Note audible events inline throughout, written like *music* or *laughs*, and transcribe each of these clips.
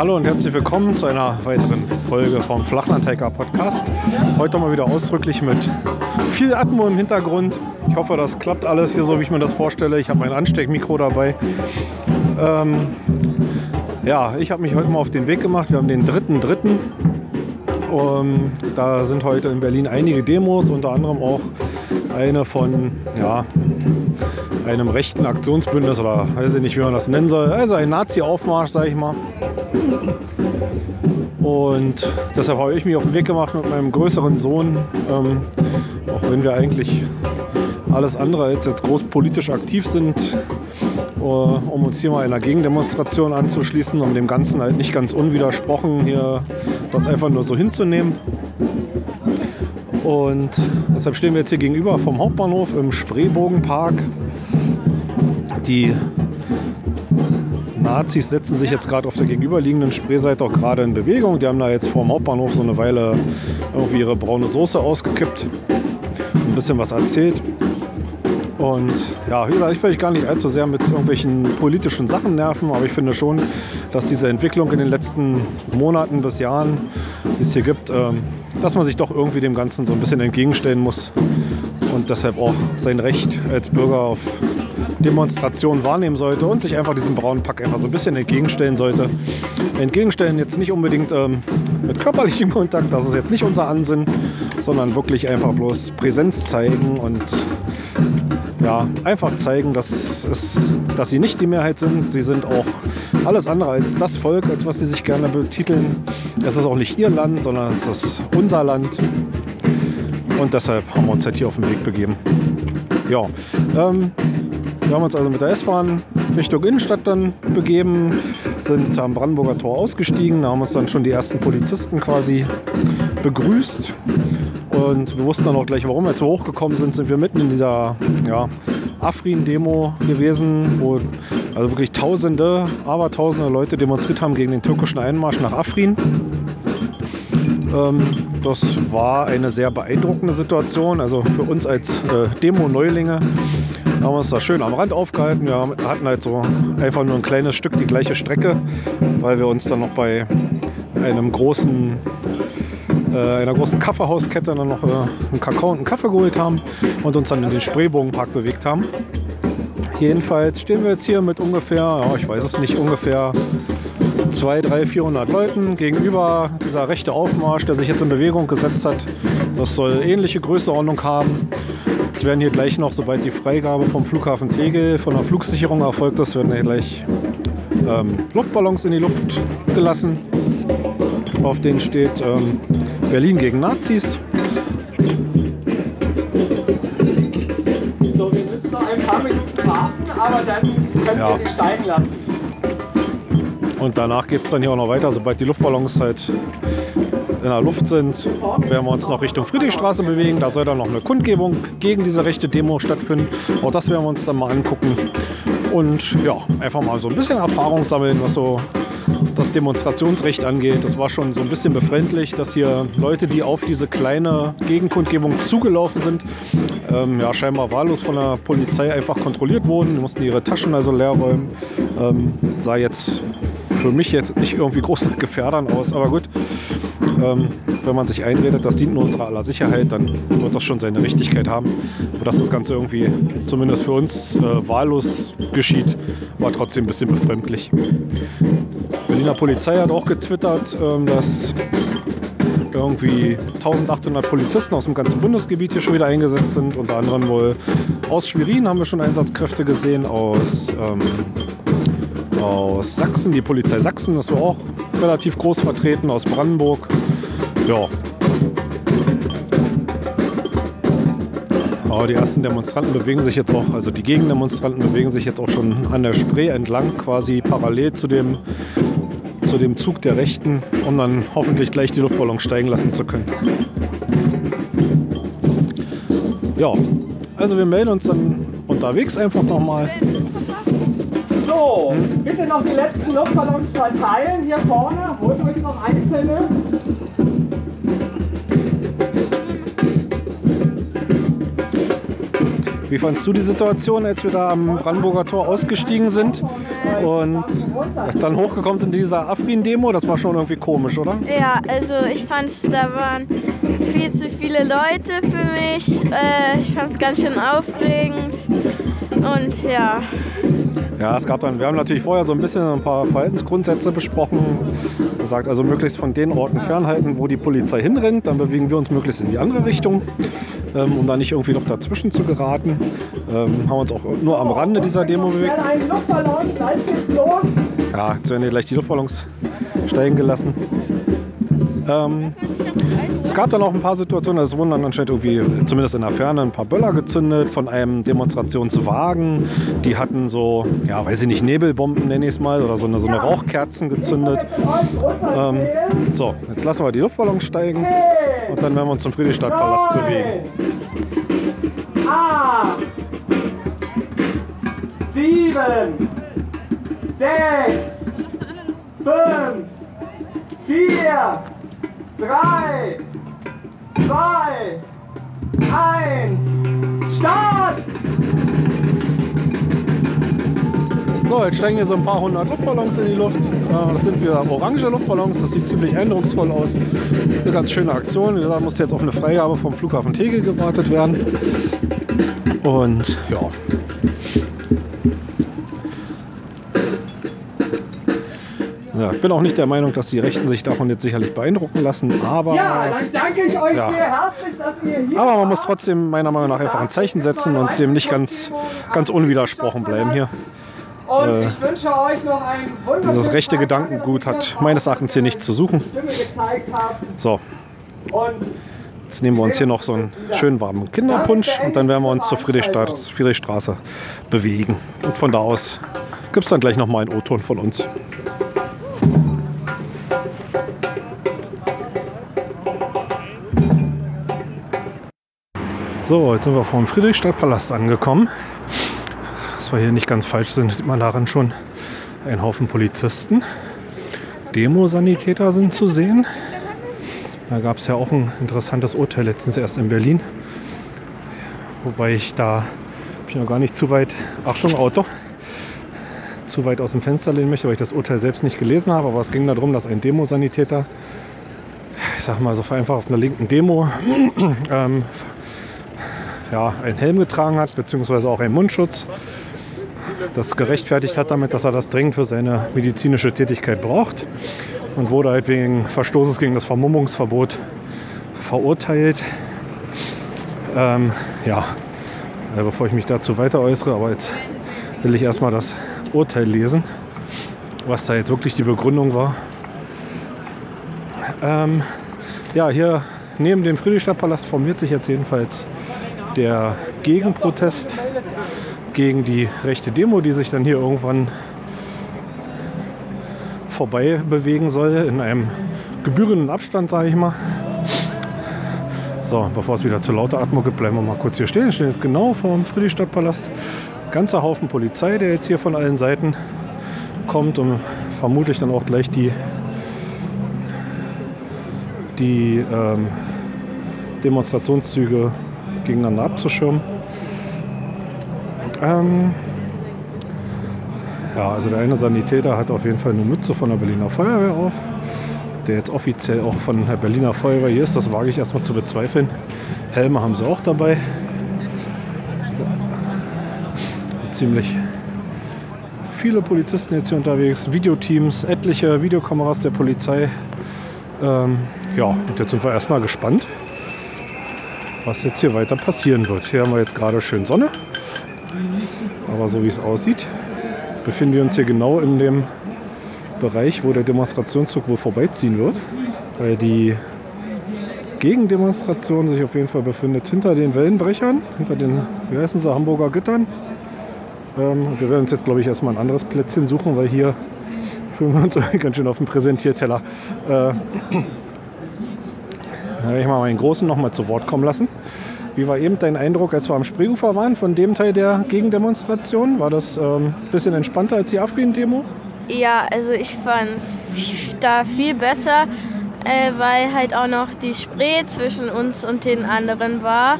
Hallo und herzlich willkommen zu einer weiteren Folge vom Flachlandhiker Podcast. Heute mal wieder ausdrücklich mit viel Atmo im Hintergrund. Ich hoffe, das klappt alles hier so, wie ich mir das vorstelle. Ich habe mein Ansteckmikro dabei. Ähm, ja, ich habe mich heute mal auf den Weg gemacht. Wir haben den 3.3. Um, da sind heute in Berlin einige Demos, unter anderem auch eine von ja, einem rechten Aktionsbündnis oder weiß ich nicht, wie man das nennen soll. Also ein Nazi-Aufmarsch, sage ich mal. Und deshalb habe ich mich auf den Weg gemacht mit meinem größeren Sohn, ähm, auch wenn wir eigentlich alles andere als jetzt groß politisch aktiv sind, äh, um uns hier mal einer Gegendemonstration anzuschließen, um dem Ganzen halt nicht ganz unwidersprochen hier das einfach nur so hinzunehmen. Und deshalb stehen wir jetzt hier gegenüber vom Hauptbahnhof im Spreebogenpark. Die Nazis setzen sich jetzt gerade auf der gegenüberliegenden Spreeseite auch gerade in Bewegung. Die haben da jetzt vor dem Hauptbahnhof so eine Weile irgendwie ihre braune Soße ausgekippt, ein bisschen was erzählt. Und ja, ich will euch gar nicht allzu sehr mit irgendwelchen politischen Sachen nerven, aber ich finde schon, dass diese Entwicklung in den letzten Monaten bis Jahren, die es hier gibt, ähm, dass man sich doch irgendwie dem Ganzen so ein bisschen entgegenstellen muss und deshalb auch sein Recht als Bürger auf Demonstration wahrnehmen sollte und sich einfach diesem braunen Pack einfach so ein bisschen entgegenstellen sollte. Entgegenstellen jetzt nicht unbedingt ähm, mit körperlichem Kontakt, das ist jetzt nicht unser Ansinn, sondern wirklich einfach bloß Präsenz zeigen und ja, einfach zeigen, dass, es, dass sie nicht die Mehrheit sind. Sie sind auch alles andere als das Volk, als was sie sich gerne betiteln. Es ist auch nicht ihr Land, sondern es ist unser Land. Und deshalb haben wir uns halt hier auf den Weg begeben. Ja, ähm, wir haben uns also mit der S-Bahn Richtung Innenstadt dann begeben, sind am Brandenburger Tor ausgestiegen, da haben uns dann schon die ersten Polizisten quasi begrüßt. Und wir wussten dann auch gleich warum. Als wir hochgekommen sind, sind wir mitten in dieser ja, Afrin-Demo gewesen, wo also wirklich Tausende, aber Tausende Leute demonstriert haben gegen den türkischen Einmarsch nach Afrin. Ähm, das war eine sehr beeindruckende Situation. Also für uns als äh, Demo-Neulinge haben wir uns da schön am Rand aufgehalten. Wir hatten halt so einfach nur ein kleines Stück die gleiche Strecke, weil wir uns dann noch bei einem großen, einer großen Kaffeehauskette dann noch äh, einen Kakao und einen Kaffee geholt haben und uns dann in den Spreebogenpark bewegt haben. Jedenfalls stehen wir jetzt hier mit ungefähr, ja, ich weiß es nicht, ungefähr 200, 300, 400 Leuten gegenüber dieser rechte Aufmarsch, der sich jetzt in Bewegung gesetzt hat. Das soll ähnliche Größeordnung haben. Jetzt werden hier gleich noch, sobald die Freigabe vom Flughafen Tegel von der Flugsicherung erfolgt ist, werden hier gleich ähm, Luftballons in die Luft gelassen. Auf denen steht ähm, Berlin gegen Nazis. So, wir müssen noch ein paar Minuten warten, aber dann können Ja. wir die steigen lassen. Und danach geht es dann hier auch noch weiter. Sobald die Luftballons halt in der Luft sind, werden wir uns noch Richtung Friedrichstraße bewegen. Da soll dann noch eine Kundgebung gegen diese rechte Demo stattfinden. Auch das werden wir uns dann mal angucken. Und ja, einfach mal so ein bisschen Erfahrung sammeln, was so das Demonstrationsrecht angeht. Das war schon so ein bisschen befremdlich, dass hier Leute, die auf diese kleine Gegenkundgebung zugelaufen sind, ähm, ja, scheinbar wahllos von der Polizei einfach kontrolliert wurden. Die mussten ihre Taschen also leer räumen. Ähm, sah jetzt für mich jetzt nicht irgendwie groß Gefährdern aus, aber gut. Ähm, wenn man sich einredet, das dient nur unserer aller Sicherheit, dann wird das schon seine Richtigkeit haben. Aber dass das Ganze irgendwie zumindest für uns äh, wahllos geschieht, war trotzdem ein bisschen befremdlich. Berliner Polizei hat auch getwittert, ähm, dass irgendwie 1800 Polizisten aus dem ganzen Bundesgebiet hier schon wieder eingesetzt sind. Unter anderem wohl aus Schwerin haben wir schon Einsatzkräfte gesehen, aus, ähm, aus Sachsen, die Polizei Sachsen, das war auch relativ groß vertreten, aus Brandenburg. Ja. Aber die ersten Demonstranten bewegen sich jetzt auch, also die Gegendemonstranten bewegen sich jetzt auch schon an der Spree entlang, quasi parallel zu dem, zu dem Zug der Rechten, um dann hoffentlich gleich die Luftballons steigen lassen zu können. Ja, also wir melden uns dann unterwegs einfach nochmal. So, bitte noch die letzten Luftballons verteilen. Hier vorne, holt euch noch einzelne. Wie fandst du die Situation, als wir da am Brandenburger Tor ausgestiegen sind und dann hochgekommen sind in dieser Afrin-Demo? Das war schon irgendwie komisch, oder? Ja, also ich fand, da waren viel zu viele Leute für mich. Äh, ich fand es ganz schön aufregend. Und ja, Ja, es gab dann, wir haben natürlich vorher so ein bisschen ein paar Verhaltensgrundsätze besprochen. Gesagt, also möglichst von den Orten fernhalten, wo die Polizei hinrennt. Dann bewegen wir uns möglichst in die andere Richtung, ähm, um da nicht irgendwie noch dazwischen zu geraten. Ähm, haben uns auch nur am Rande dieser Demo bewegt. Ja, jetzt werden hier gleich die Luftballons steigen gelassen. Ähm, es gab dann auch ein paar Situationen, es wurden dann anscheinend irgendwie, zumindest in der Ferne, ein paar Böller gezündet von einem Demonstrationswagen. Die hatten so, ja, weiß ich nicht, Nebelbomben nenne ich es mal, oder so eine, so eine Rauchkerzen gezündet. Runterzählen. So, jetzt lassen wir die Luftballons steigen und dann werden wir uns zum Friedrichstadtpalast bewegen. Acht, sieben, sechs, fünf, vier, drei, zwei, eins, Start! So, jetzt steigen hier so ein paar hundert Luftballons in die Luft. Äh, Das sind wieder orange Luftballons, das sieht ziemlich eindrucksvoll aus. Eine ganz schöne Aktion. Wie gesagt, musste jetzt auf eine Freigabe vom Flughafen Tegel gewartet werden. Und ja. Ja, ich bin auch nicht der Meinung, dass die Rechten sich davon jetzt sicherlich beeindrucken lassen, aber, Ja, dann danke ich euch Ja. sehr herzlich, dass ihr hier aber man muss trotzdem meiner Meinung nach einfach ein Zeichen setzen und dem nicht ganz, ganz unwidersprochen bleiben hier. Und äh, ich wünsche euch noch einen wunderschönen Dieses rechte Gedankengut hat meines Erachtens hier nichts zu suchen. So, Jetzt nehmen wir uns hier noch so einen schönen warmen Kinderpunsch und dann werden wir uns zur Friedrichstraße, Friedrichstraße bewegen. Und von da aus gibt es dann gleich nochmal einen O-Ton von uns. So, jetzt sind wir vor dem Friedrichstadtpalast angekommen. Dass wir hier nicht ganz falsch sind, sieht man daran schon einen Haufen Polizisten. Demosanitäter sind zu sehen. Da gab es ja auch ein interessantes Urteil letztens erst in Berlin. Wobei ich da mich noch gar nicht zu weit, Achtung Auto, zu weit aus dem Fenster lehnen möchte, weil ich das Urteil selbst nicht gelesen habe. Aber es ging darum, dass ein Demosanitäter, ich sag mal so vereinfacht auf einer linken Demo, *clears throat* ähm, ja, einen Helm getragen hat, beziehungsweise auch einen Mundschutz. Das gerechtfertigt hat damit, dass er das dringend für seine medizinische Tätigkeit braucht und wurde halt wegen Verstoßes gegen das Vermummungsverbot verurteilt. Ähm, ja, äh, bevor ich mich dazu weiter äußere, aber jetzt will ich erstmal das Urteil lesen, was da jetzt wirklich die Begründung war. Ähm, ja, hier neben dem Friedrichstadtpalast formiert sich jetzt jedenfalls der Gegenprotest gegen die rechte Demo, die sich dann hier irgendwann vorbei bewegen soll, in einem gebührenden Abstand, sage ich mal. So, bevor es wieder zu lauter Atmo gibt, bleiben wir mal kurz hier stehen. Stehen jetzt genau vor dem Friedrichstadtpalast. Ganzer Haufen Polizei, der jetzt hier von allen Seiten kommt, um vermutlich dann auch gleich die, die ähm, Demonstrationszüge gegeneinander abzuschirmen. Ähm, ja, also der eine Sanitäter hat auf jeden Fall eine Mütze von der Berliner Feuerwehr auf. Der jetzt offiziell auch von der Berliner Feuerwehr hier ist, das wage ich erstmal zu bezweifeln. Helme haben sie auch dabei. Ziemlich viele Polizisten jetzt hier unterwegs, Videoteams, etliche Videokameras der Polizei. Ähm, ja, und jetzt sind wir erstmal gespannt, was jetzt hier weiter passieren wird. Hier haben wir jetzt gerade schön Sonne. Aber so wie es aussieht, befinden wir uns hier genau in dem Bereich, wo der Demonstrationszug wohl vorbeiziehen wird. Weil die Gegendemonstration sich auf jeden Fall befindet hinter den Wellenbrechern, hinter den, wie heißen sie, Hamburger Gittern. Ähm, wir werden uns jetzt, glaube ich, erstmal ein anderes Plätzchen suchen, weil hier fühlen wir uns *laughs* ganz schön auf dem Präsentierteller. Äh, da werde ich mal meinen Großen noch mal zu Wort kommen lassen. Wie war eben dein Eindruck, als wir am Spreeufer waren, von dem Teil der Gegendemonstration? War das ein ähm, bisschen entspannter als die Afrin-Demo? Ja, also ich fand es da viel besser, äh, weil halt auch noch die Spree zwischen uns und den anderen war.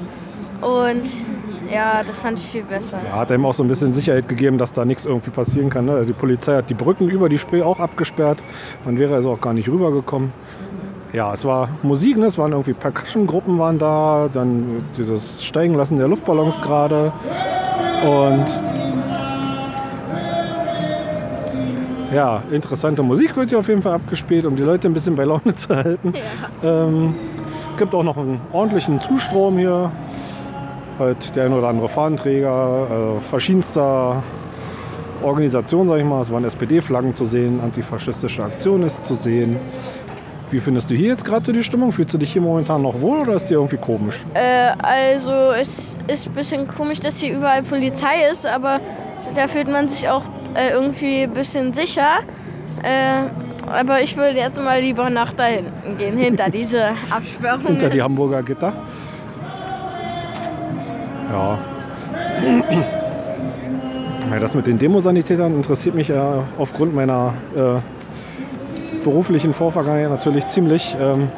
Und ja, das fand ich viel besser. Ja, hat einem auch so ein bisschen Sicherheit gegeben, dass da nichts irgendwie passieren kann. Ne? Die Polizei hat die Brücken über die Spree auch abgesperrt. Man wäre also auch gar nicht rübergekommen. Ja, es war Musik, ne? es waren irgendwie Percussion-Gruppen waren da, dann dieses Steigenlassen der Luftballons gerade und ja, interessante Musik wird hier auf jeden Fall abgespielt, um die Leute ein bisschen bei Laune zu halten. *laughs* Ja. Ähm, gibt auch noch einen ordentlichen Zustrom hier. Halt der ein oder andere Fahnenträger äh, verschiedenster Organisationen, sag ich mal. Es waren SPD-Flaggen zu sehen, antifaschistische Aktion ist zu sehen. Wie findest du hier jetzt gerade so die Stimmung? Fühlst du dich hier momentan noch wohl oder ist dir irgendwie komisch? Äh, also es ist ein bisschen komisch, dass hier überall Polizei ist, aber da fühlt man sich auch äh, irgendwie ein bisschen sicher. Äh, aber ich würde jetzt mal lieber nach da hinten gehen, hinter *laughs* diese Absperrung. hinter die Hamburger Gitter. Ja. ja das mit den Demosanitätern interessiert mich ja aufgrund meiner äh, beruflichen Vorvergangenheit natürlich ziemlich. Ähm,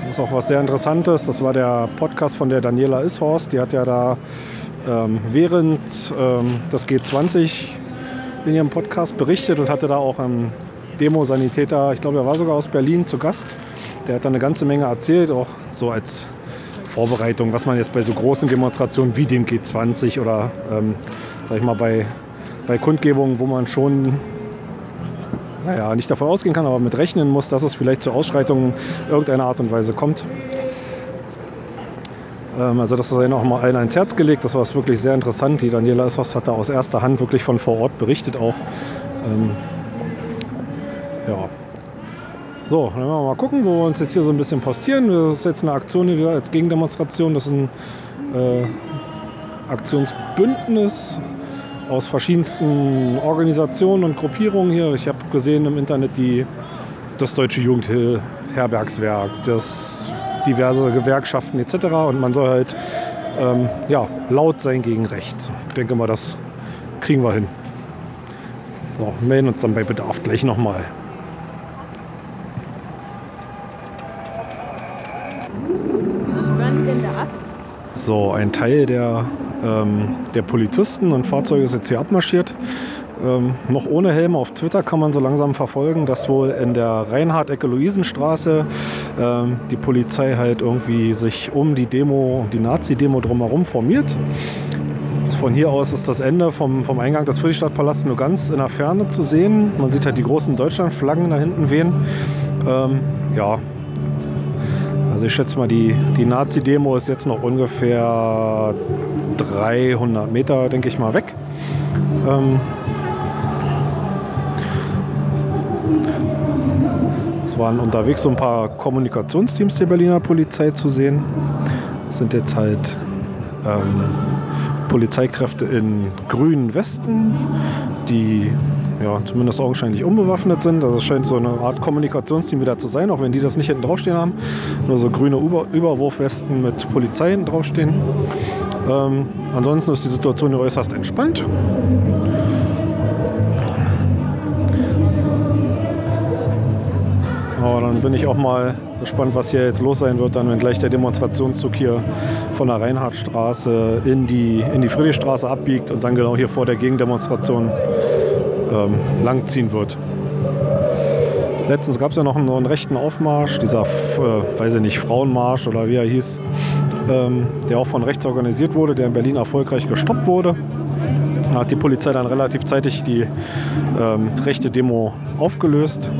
das ist auch was sehr Interessantes. Das war der Podcast von der Daniela Ishorst. Die hat ja da ähm, während ähm, des G20 in ihrem Podcast berichtet und hatte da auch einen Demosanitäter, ich glaube, er war sogar aus Berlin zu Gast. Der hat da eine ganze Menge erzählt, auch so als Vorbereitung, was man jetzt bei so großen Demonstrationen wie dem G20 oder ähm, sag ich mal bei, bei Kundgebungen, wo man schon naja, nicht davon ausgehen kann, aber mit rechnen muss, dass es vielleicht zu Ausschreitungen irgendeiner Art und Weise kommt. Ähm, also das ist ihnen auch mal allen ans Herz gelegt. Das war wirklich sehr interessant. Die Daniela Issos hat da aus erster Hand wirklich von vor Ort berichtet auch. Ähm, ja. So, dann werden wir mal gucken, wo wir uns jetzt hier so ein bisschen postieren. Das ist jetzt eine Aktion hier als Gegendemonstration. Das ist ein äh, Aktionsbündnis aus verschiedensten Organisationen und Gruppierungen hier. Ich habe gesehen im Internet die, das Deutsche Jugendherbergswerk, das diverse Gewerkschaften etc. Und man soll halt ähm, ja, laut sein gegen rechts. Ich denke mal, das kriegen wir hin. So, melden uns dann bei Bedarf gleich nochmal. So, ein Teil der, ähm, der Polizisten und Fahrzeuge ist jetzt hier abmarschiert. Ähm, noch ohne Helm auf Twitter kann man so langsam verfolgen, dass wohl in der Reinhard-Ecke-Luisenstraße ähm, die Polizei halt irgendwie sich um die Demo, die Nazi-Demo drumherum formiert. Von hier aus ist das Ende vom, vom Eingang des Friedrichstadtpalasts nur ganz in der Ferne zu sehen. Man sieht halt die großen Deutschlandflaggen da hinten wehen. Ähm, ja, also ich schätze mal, die, die Nazi-Demo ist jetzt noch ungefähr 300 Meter, denke ich mal, weg. Ähm, es waren unterwegs so ein paar Kommunikationsteams der Berliner Polizei zu sehen. Das sind jetzt halt ähm, Polizeikräfte in grünen Westen, die ja, zumindest augenscheinlich unbewaffnet sind. Also es scheint so eine Art Kommunikationsteam wieder zu sein, auch wenn die das nicht hinten draufstehen haben. Nur so grüne Über Überwurfwesten mit Polizei hinten draufstehen. Ähm, ansonsten ist die Situation hier äußerst entspannt. Aber dann bin ich auch mal gespannt, was hier jetzt los sein wird, dann wenn gleich der Demonstrationszug hier von der Reinhardtstraße in die, in die Friedrichstraße abbiegt und dann genau hier vor der Gegendemonstration ähm, langziehen wird. Letztens gab es ja noch einen, einen, rechten Aufmarsch, dieser, äh, weiß ich nicht, Frauenmarsch oder wie er hieß, ähm, der auch von rechts organisiert wurde, der in Berlin erfolgreich gestoppt wurde. Da hat die Polizei dann relativ zeitig die ähm, rechte Demo aufgelöst.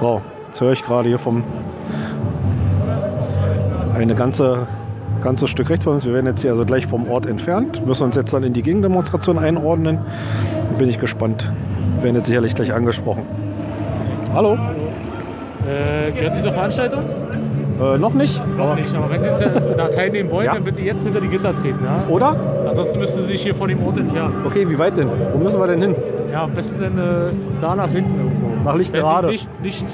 So, jetzt höre ich gerade hier vom eine ganze ganzes Stück rechts von uns. Wir werden jetzt hier also gleich vom Ort entfernt, müssen uns jetzt dann in die Gegendemonstration einordnen. Bin ich gespannt. Wir werden jetzt sicherlich gleich angesprochen. Hallo. Äh, gehört diese Veranstaltung? Äh, noch nicht. Noch aber nicht, aber wenn Sie jetzt da teilnehmen wollen, ja. dann bitte jetzt hinter die Gitter treten. Ja? Oder? Ansonsten müssen Sie sich hier von dem Ort entfernen. Okay, wie weit denn? Wo müssen wir denn hin? Ja, am besten dann, äh, da nach hinten Nach Wenn Lichtenrade. Sie nicht, nicht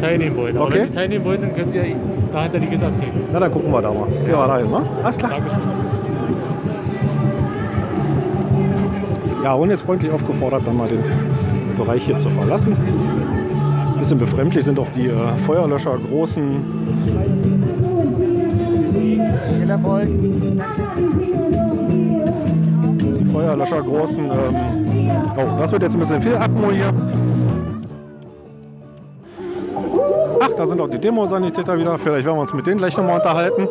teilnehmen wollen. Aber Okay. wenn Sie teilnehmen wollen, dann können Sie ja da hinter die Gitter treten. Na, dann gucken wir da mal. Gehen wir da hin, ne? Alles klar. Dankeschön. Ja, und jetzt freundlich aufgefordert, dann mal den Bereich hier zu verlassen. Ein bisschen befremdlich sind auch die äh, Feuerlöscher großen. Die Feuerlöscher großen. Ähm, oh, das wird jetzt ein bisschen viel Atmo hier. Da sind auch die Demosanitäter wieder. Vielleicht werden wir uns mit denen gleich nochmal unterhalten.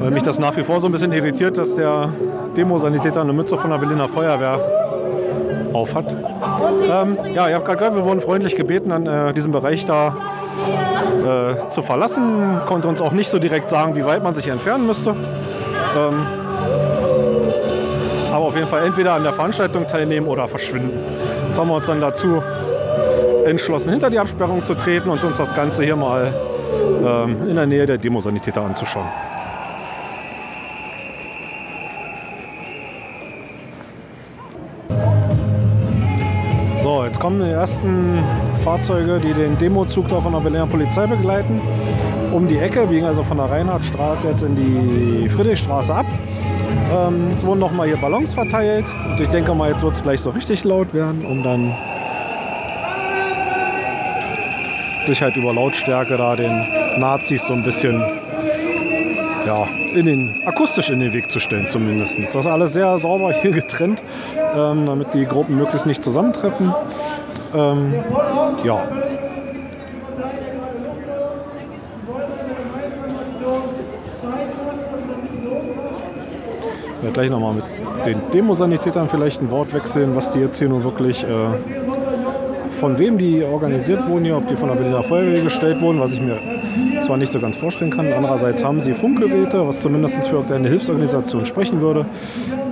Weil mich das nach wie vor so ein bisschen irritiert, dass der Demosanitäter eine Mütze von der Berliner Feuerwehr aufhat. Ähm, ja, ihr habt gerade gehört, wir wurden freundlich gebeten, an äh, diesem Bereich da äh, zu verlassen. Konnte uns auch nicht so direkt sagen, wie weit man sich entfernen müsste. Ähm, aber auf jeden Fall entweder an der Veranstaltung teilnehmen oder verschwinden. Jetzt haben wir uns dann dazu entschlossen, hinter die Absperrung zu treten und uns das Ganze hier mal ähm, in der Nähe der Demosanitäter anzuschauen. So, jetzt kommen die ersten Fahrzeuge, die den Demozug da von der Berliner Polizei begleiten. Um die Ecke, biegen also von der Reinhardtstraße jetzt in die Friedrichstraße ab. Ähm, jetzt wurden nochmal hier Ballons verteilt. Und ich denke mal, jetzt wird es gleich so richtig laut werden, um dann sich halt über Lautstärke da den Nazis so ein bisschen ja, in den, akustisch in den Weg zu stellen zumindest. Das ist alles sehr sauber hier getrennt, ähm, damit die Gruppen möglichst nicht zusammentreffen. Ähm, ja. Ich werde gleich nochmal mit den Demosanitätern vielleicht ein Wort wechseln, was die jetzt hier nun wirklich, äh, von wem die organisiert wurden hier, ob die von der Berliner Feuerwehr gestellt wurden, was ich mir zwar nicht so ganz vorstellen kann. Andererseits haben sie Funkgeräte, was zumindest für eine Hilfsorganisation sprechen würde.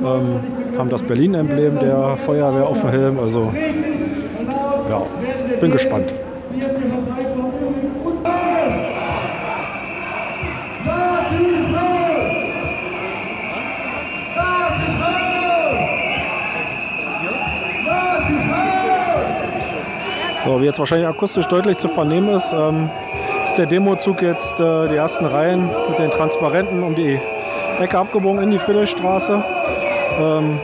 Ähm, haben das Berlin-Emblem der Feuerwehr auf dem Helm. Also ja, bin gespannt. So, wie jetzt wahrscheinlich akustisch deutlich zu vernehmen ist, ähm, ist der Demozug jetzt äh, die ersten Reihen mit den Transparenten um die Ecke abgebogen in die Friedrichstraße. Ähm,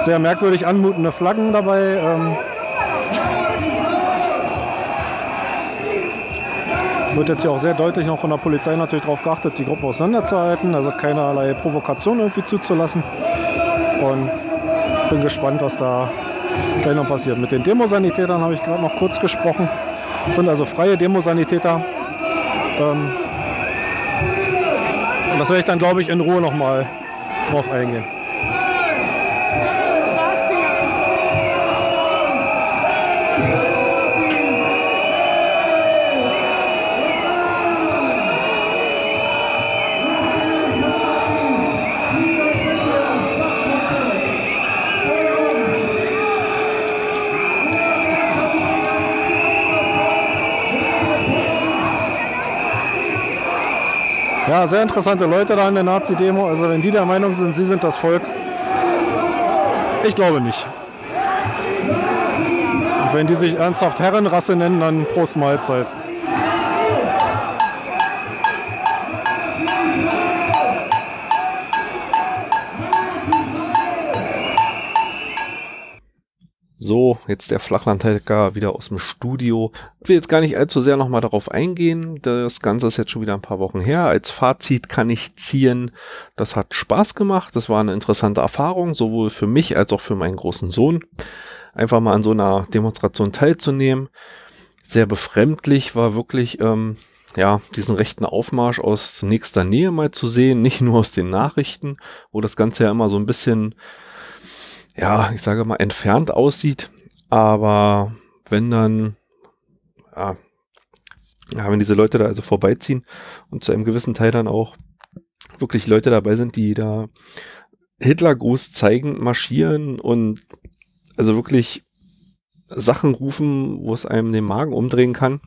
sehr merkwürdig anmutende Flaggen dabei. Ähm, wird jetzt hier auch sehr deutlich noch von der Polizei natürlich darauf geachtet, die Gruppe auseinanderzuhalten, also keinerlei Provokation irgendwie zuzulassen. Und bin gespannt, was da gleich noch passiert. Mit den Demosanitätern habe ich gerade noch kurz gesprochen. Das sind also freie Demosanitäter. Ähm, und das werde ich dann, glaube ich, in Ruhe nochmal drauf eingehen. Sehr interessante Leute da in der Nazi-Demo. Also wenn die der Meinung sind, sie sind das Volk, ich glaube nicht. Und wenn die sich ernsthaft Herrenrasse nennen, dann Prost Mahlzeit. So, jetzt der Flachlandhacker wieder aus dem Studio. Ich will jetzt gar nicht allzu sehr nochmal darauf eingehen. Das Ganze ist jetzt schon wieder ein paar Wochen her. Als Fazit kann ich ziehen, das hat Spaß gemacht. Das war eine interessante Erfahrung, sowohl für mich als auch für meinen großen Sohn. Einfach mal an so einer Demonstration teilzunehmen. Sehr befremdlich war wirklich, ähm, ja, diesen rechten Aufmarsch aus nächster Nähe mal zu sehen, nicht nur aus den Nachrichten, wo das Ganze ja immer so ein bisschen ja, ich sage mal, entfernt aussieht. Aber wenn dann, ja, wenn diese Leute da also vorbeiziehen und zu einem gewissen Teil dann auch wirklich Leute dabei sind, die da Hitlergruß zeigend marschieren und also wirklich Sachen rufen, wo es einem den Magen umdrehen kann,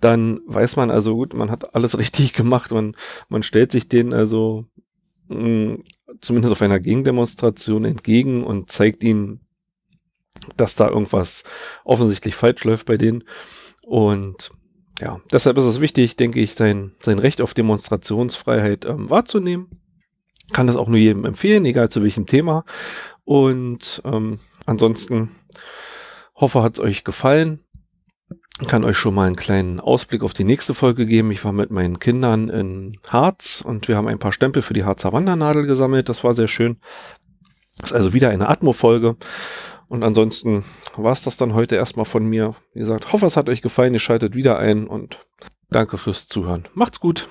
dann weiß man also gut, man hat alles *laughs* richtig gemacht. Und man stellt sich denen also mh, zumindest auf einer Gegendemonstration entgegen und zeigt ihnen dass da irgendwas offensichtlich falsch läuft bei denen. Und ja, deshalb ist es wichtig, denke ich, sein, sein Recht auf Demonstrationsfreiheit ähm, wahrzunehmen. Kann das auch nur jedem empfehlen, egal zu welchem Thema. Und ähm, ansonsten hoffe, hat es euch gefallen. Kann euch schon mal einen kleinen Ausblick auf die nächste Folge geben. Ich war mit meinen Kindern in Harz und wir haben ein paar Stempel für die Harzer Wandernadel gesammelt. Das war sehr schön. Das ist also wieder eine Atmo-Folge. Und ansonsten war es das dann heute erstmal von mir. Wie gesagt, hoffe, es hat euch gefallen. Ihr schaltet wieder ein und danke fürs Zuhören. Macht's gut.